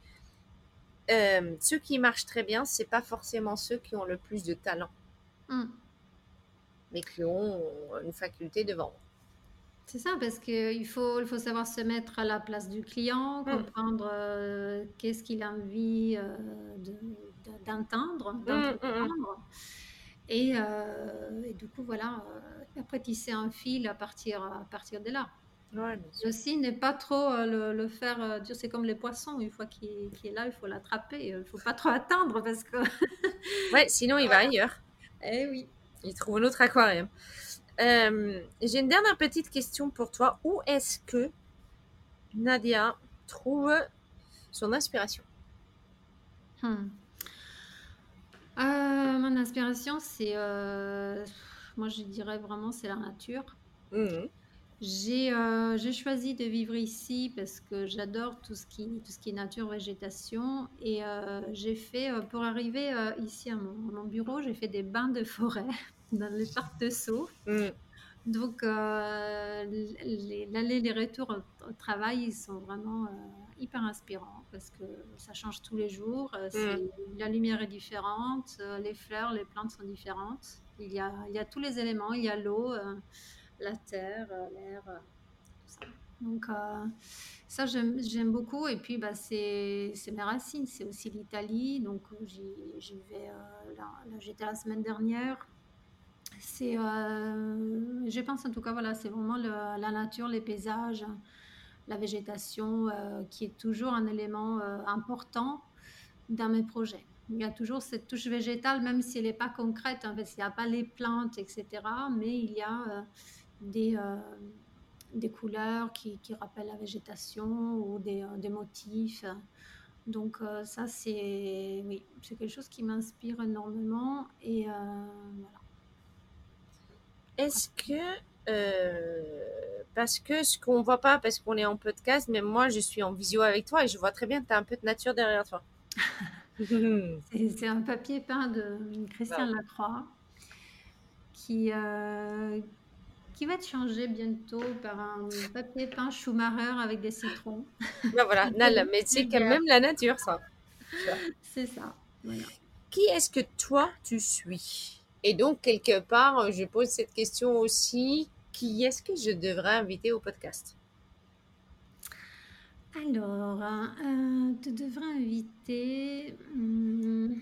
euh, ceux qui marchent très bien, c'est pas forcément ceux qui ont le plus de talent, Mm. mais qui ont une faculté de vendre. C'est ça, parce qu'il faut, il faut savoir se mettre à la place du client, Mm. comprendre euh, qu'est-ce qu'il a envie euh, de- de- d'entendre, Mm, d'entreprendre. Et, euh, et du coup, voilà, euh, après tisser un fil à partir, à partir de là. Ouais, bien sûr. Et aussi, ne pas trop euh, le, le faire, euh, dire, c'est comme les poissons, une fois qu'il qu'il est là, il faut l'attraper. Il ne faut pas trop attendre parce que... Ouais, sinon il va [laughs] ailleurs. Eh oui. Il trouve un autre aquarium. Euh, J'ai une dernière petite question pour toi. Où est-ce que Nadia trouve son inspiration Hmm. Euh, mon inspiration, c'est, euh, moi je dirais vraiment, c'est la nature. Mhm. J'ai euh, choisi de vivre ici parce que j'adore tout ce qui, tout ce qui est nature, végétation. Et euh, j'ai fait, pour arriver euh, ici à mon, à mon bureau, j'ai fait des bains de forêt [laughs] dans le parc de Sceaux. Mhm. Donc, euh, les- l'aller et les retours au, au travail, ils sont vraiment euh, hyper inspirants parce que ça change tous les jours. euh, c'est- La lumière est différente, euh, les fleurs, les plantes sont différentes. Il y a, il y a tous les éléments, il y a l'eau, euh, la terre, euh, l'air, euh, tout ça. Donc, euh, ça, j'aime beaucoup. Et puis, bah, c'est mes racines. C'est aussi l'Italie. Donc, euh, j'y j'y vais. euh, là, là, j'étais la semaine dernière. C'est, euh, je pense en tout cas, voilà, c'est vraiment la nature, les paysages, la végétation euh, qui est toujours un élément euh, important dans mes projets. Il y a toujours cette touche végétale, même si elle n'est pas concrète, hein, parce qu'il n'y a pas les plantes, etc. Mais il y a des, des couleurs qui, qui rappellent la végétation ou des, des motifs. Donc ça, c'est oui, c'est quelque chose qui m'inspire énormément. Et. Est-ce que, euh, parce que ce qu'on voit pas, parce qu'on est en podcast, mais moi je suis en visio avec toi et je vois très bien que tu as un peu de nature derrière toi. [laughs] [laughs] C'est un papier peint de Christian Lacroix qui, euh, qui va être changé bientôt par un papier peint Schumacher avec des citrons. [laughs] Ben voilà, Nal, mais c'est quand même la nature ça. C'est ça. Voilà. Qui est-ce que toi tu suis? Et donc quelque part, je pose cette question aussi, qui est-ce que je devrais inviter au podcast? Alors, euh, tu devrais inviter. hum,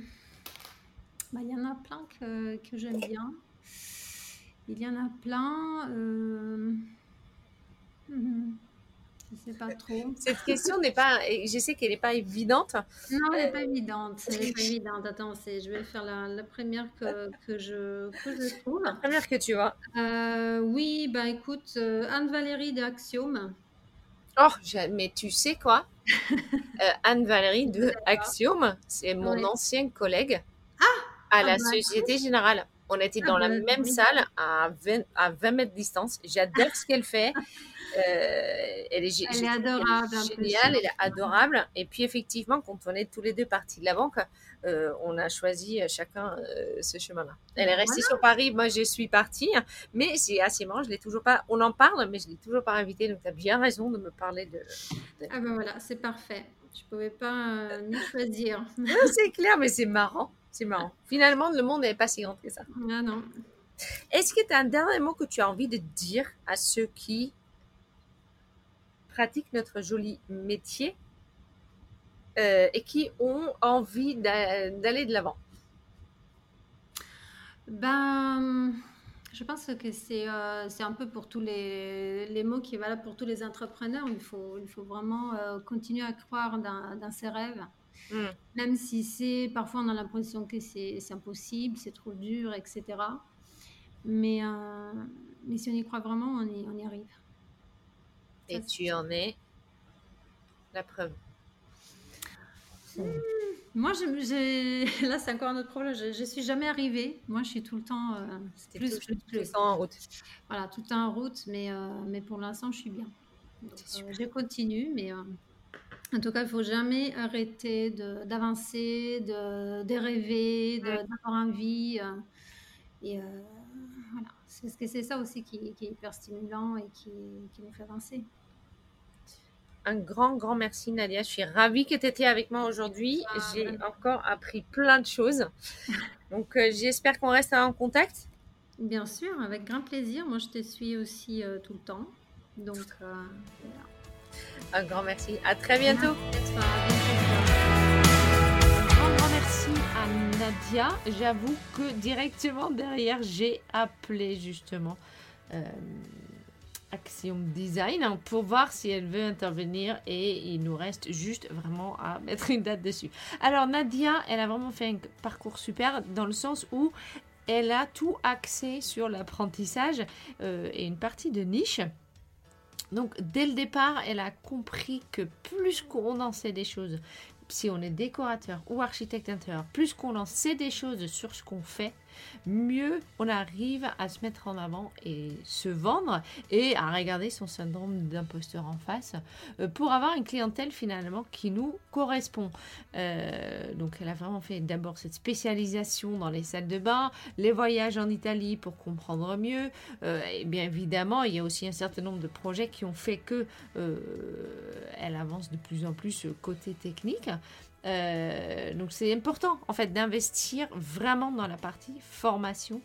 bah, Il y en a plein que, que j'aime bien. Il y en a plein. euh, hum, je sais pas trop. Cette question n'est pas, je sais qu'elle n'est pas évidente. Non, elle n'est pas évidente. Elle n'est pas évidente. Attends, je vais faire la, la première que, que, je, que je trouve. La première que tu vois. Euh, oui, bah écoute, euh, Anne-Valérie de Axiome. Oh, mais tu sais quoi? [laughs] Euh, Anne-Valérie de Axiom, c'est mon Oui. ancien collègue à la Ah bah, Société Générale. On était Ah dans la bah, même oui. salle à 20, à 20 mètres de distance. J'adore ce qu'elle fait. [laughs] Euh, elle est, Elle est adorable, géniale, elle est adorable. Et puis effectivement, quand on est tous les deux partis de la banque, euh, on a choisi chacun euh, ce chemin-là. Elle est restée sur Paris, moi je suis partie, mais c'est assez marrant, je l'ai toujours pas. On en parle, mais je l'ai toujours pas invitée, donc tu as bien raison de me parler de. Ah ben voilà, c'est parfait. Je pouvais pas euh, ni [laughs] choisir. C'est clair, mais c'est marrant. C'est marrant. Finalement, le monde n'est pas si grand que ça. Ah non. Est-ce que tu as un dernier mot que tu as envie de dire à ceux qui pratiquent notre joli métier euh, et qui ont envie d'a- d'aller de l'avant Ben, je pense que c'est euh, c'est un peu pour tous les, les mots qui est valable pour tous les entrepreneurs. Il faut, il faut vraiment euh, continuer à croire dans, dans ses rêves. Mm. Même si c'est parfois on a l'impression que c'est c'est impossible, c'est trop dur, etc. Mais, euh, mais si on y croit vraiment, on y, on y arrive. Et tu en es la preuve. Moi, je- j'ai- [laughs] là, c'est encore un autre problème. Je ne suis jamais arrivée. Moi, je suis tout le temps euh, plus, tout, plus, tout plus. en route. Voilà, tout le temps en route, mais, euh, mais pour l'instant, je suis bien. Donc, euh, je continue, mais en tout cas, il ne faut jamais arrêter d'avancer, de, de, rêver, Ouais. d'avoir envie. et Voilà, c'est ça aussi qui, qui, est hyper stimulant et qui, qui nous fait avancer. Un grand, grand merci Nadia. Je suis ravie que tu étais avec moi aujourd'hui. Ah, J'ai encore appris plein de choses. [laughs] Donc euh, j'espère qu'on reste en contact. Bien sûr, avec grand plaisir. Moi, je te suis aussi euh, tout le temps. Donc, euh, voilà. Un grand merci. À très bientôt. Un grand, grand merci à Nadia. J'avoue que directement derrière, j'ai appelé justement Axiom Design hein, pour voir si elle veut intervenir et il nous reste juste vraiment à [laughs] mettre une date dessus. Alors Nadia, elle a vraiment fait un parcours super dans le sens où elle a tout axé sur l'apprentissage euh, et une partie de niche. Donc dès le départ, elle a compris que plus qu'on en sait des choses, si on est décorateur ou architecte intérieur, plus qu'on en sait des choses sur ce qu'on fait, mieux on arrive à se mettre en avant et se vendre et à regarder son syndrome d'imposteur en face euh, pour avoir une clientèle finalement qui nous correspond. Euh, donc elle a vraiment fait d'abord cette spécialisation dans les salles de bain, les voyages en Italie pour comprendre mieux. Euh, bien évidemment, il y a aussi un certain nombre de projets qui ont fait que elle avance de plus en plus côté technique. Euh, donc c'est important en fait d'investir vraiment dans la partie formation,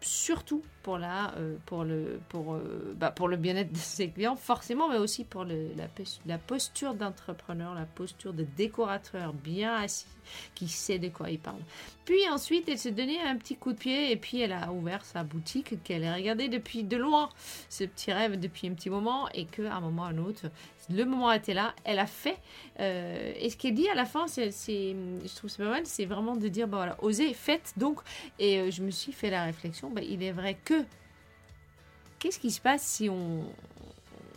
surtout pour, la, euh, pour le, pour, euh, bah, pour le bien-être de ses clients, forcément, mais aussi pour le, la, la posture d'entrepreneur, la posture de décorateur bien assis, qui sait de quoi il parle. Puis ensuite, elle s'est donné un petit coup de pied et puis elle a ouvert sa boutique qu'elle a regardé depuis de loin, ce petit rêve depuis un petit moment et qu'à un moment ou à un autre, le moment était là, elle a fait. Euh, et ce qu'elle dit à la fin, c'est, je trouve c'est pas mal, c'est vraiment de dire, bah voilà, osez, faites donc. Et euh, je me suis fait la réflexion, bah, il est vrai que, qu'est-ce qui se passe si on,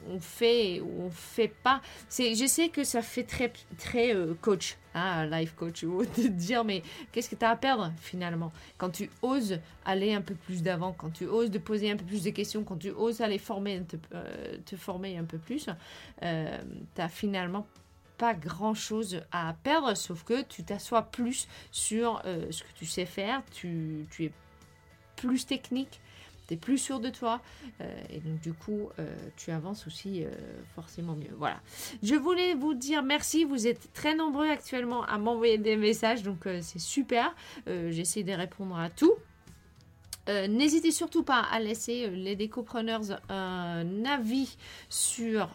on fait ou on fait pas. C'est, je sais que ça fait très, très euh, coach, hein, life coach, de dire mais qu'est-ce que tu as à perdre finalement? Quand tu oses aller un peu plus d'avant, quand tu oses de poser un peu plus de questions, quand tu oses aller former, te, euh, te former un peu plus, euh, tu as finalement pas grand chose à perdre, sauf que tu t'assois plus sur ce que tu sais faire, tu, tu es plus technique, plus sûr de toi euh, et donc du coup euh, tu avances aussi euh, forcément mieux. Voilà. Je voulais vous dire merci, vous êtes très nombreux actuellement à m'envoyer des messages donc c'est super. J'essaie de répondre à tout. N'hésitez surtout pas à laisser les décopreneurs un avis sur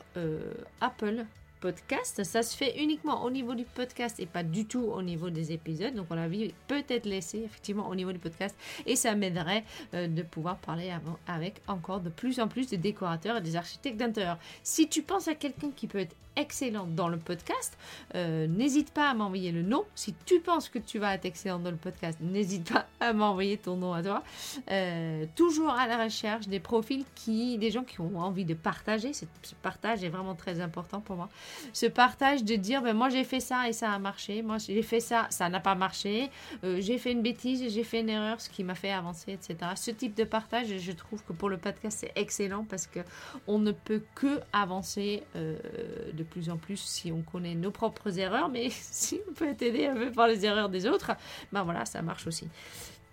Apple podcast. Ça se fait uniquement au niveau du podcast et pas du tout au niveau des épisodes. Donc, on a vu peut-être laisser effectivement au niveau du podcast et ça m'aiderait euh, de pouvoir parler avec encore de plus en plus de décorateurs et des architectes d'intérieur. Si tu penses à quelqu'un qui peut être excellent dans le podcast, euh, n'hésite pas à m'envoyer le nom. Si tu penses que tu vas être excellent dans le podcast, n'hésite pas à m'envoyer ton nom à toi. Euh, toujours à la recherche des profils qui, des gens qui ont envie de partager. Ce partage est vraiment très important pour moi. Ce partage de dire, ben, moi j'ai fait ça et ça a marché. Moi j'ai fait ça, ça n'a pas marché. Euh, j'ai fait une bêtise, j'ai fait une erreur, ce qui m'a fait avancer, etc. Ce type de partage, je trouve que pour le podcast c'est excellent parce que on ne peut que avancer de plus en plus si on connaît nos propres erreurs, mais [laughs] si on peut être aidé un peu par les erreurs des autres, ben voilà, ça marche aussi.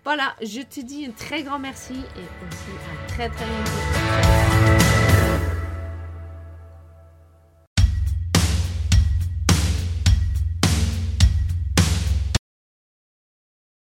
Voilà, je te dis un très grand merci et aussi à très très bientôt.